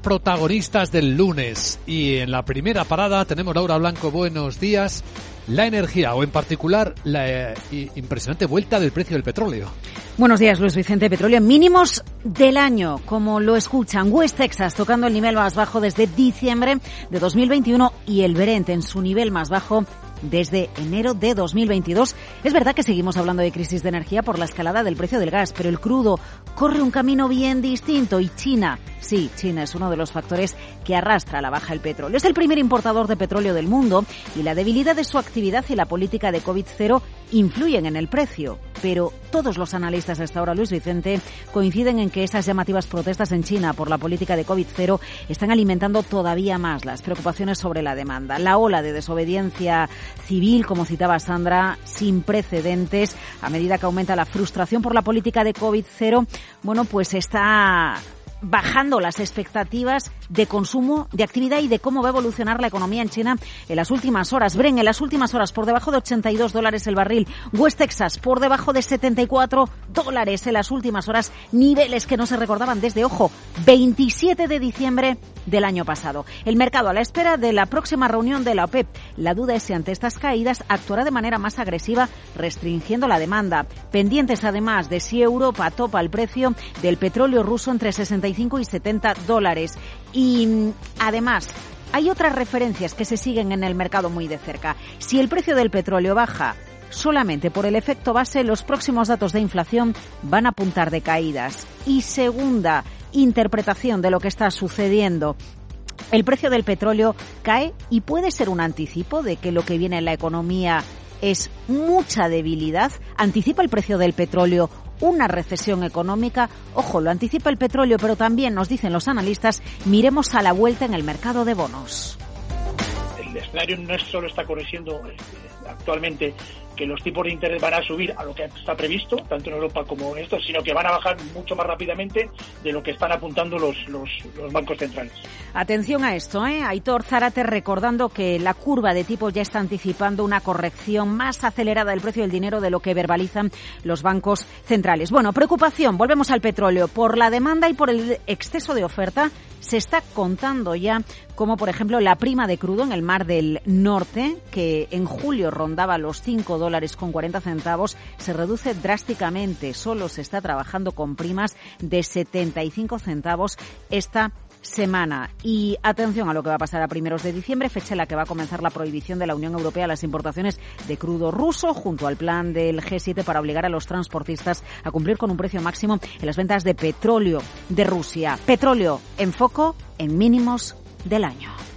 Protagonistas del lunes y en la primera parada tenemos Laura Blanco, buenos días. La energía o en particular la eh, impresionante vuelta del precio del petróleo. Buenos días, Luis Vicente. Petróleo mínimos del año, como lo escuchan. West Texas tocando el nivel más bajo desde diciembre de 2021 y el Brent en su nivel más bajo desde enero de 2022. Es verdad que seguimos hablando de crisis de energía por la escalada del precio del gas, pero el crudo corre un camino bien distinto y China, sí, China es uno de los factores que arrastra a la baja el petróleo. Es el primer importador de petróleo del mundo y la debilidad de su actividad y la política de COVID-0 influyen en el precio. Pero todos los analistas hasta ahora, Luis Vicente, coinciden en que esas llamativas protestas en China por la política de COVID-0 están alimentando todavía más las preocupaciones sobre la demanda. La ola de desobediencia civil, como citaba Sandra, sin precedentes, a medida que aumenta la frustración por la política de COVID-0, bueno, pues está bajando las expectativas de consumo, de actividad y de cómo va a evolucionar la economía en China en las últimas horas. Bren, en las últimas horas por debajo de 82 dólares el barril. West Texas por debajo de 74 dólares en las últimas horas. Niveles que no se recordaban desde, ojo, 27 de diciembre del año pasado. El mercado a la espera de la próxima reunión de la OPEP. La duda es si ante estas caídas actuará de manera más agresiva restringiendo la demanda. Pendientes además de si Europa topa el precio del petróleo ruso entre 60 y 70 dólares. Y además, hay otras referencias que se siguen en el mercado muy de cerca. Si el precio del petróleo baja solamente por el efecto base, los próximos datos de inflación van a apuntar de caídas. Y segunda interpretación de lo que está sucediendo. El precio del petróleo cae y puede ser un anticipo de que lo que viene en la economía es mucha debilidad. Anticipa el precio del petróleo una recesión económica. Ojo, lo anticipa el petróleo, pero también nos dicen los analistas, miremos a la vuelta en el mercado de bonos. El escenario no solo está corrigiendo eh, actualmente que los tipos de interés van a subir a lo que está previsto, tanto en Europa como en esto, sino que van a bajar mucho más rápidamente de lo que están apuntando los, los, bancos centrales. Atención a esto, ¿eh? Aitor Zárate recordando que la curva de tipos ya está anticipando una corrección más acelerada del precio del dinero de lo que verbalizan los bancos centrales. Bueno, preocupación, volvemos al petróleo, por la demanda y por el exceso de oferta se está contando ya como por ejemplo la prima de crudo en el Mar del Norte, que en julio rondaba los 5 dólares con 40 centavos, se reduce drásticamente. Solo se está trabajando con primas de 75 centavos esta semana. Y atención a lo que va a pasar a primeros de diciembre, fecha en la que va a comenzar la prohibición de la Unión Europea a las importaciones de crudo ruso, junto al plan del G7 para obligar a los transportistas a cumplir con un precio máximo en las ventas de petróleo de Rusia. Petróleo en foco en mínimos del año.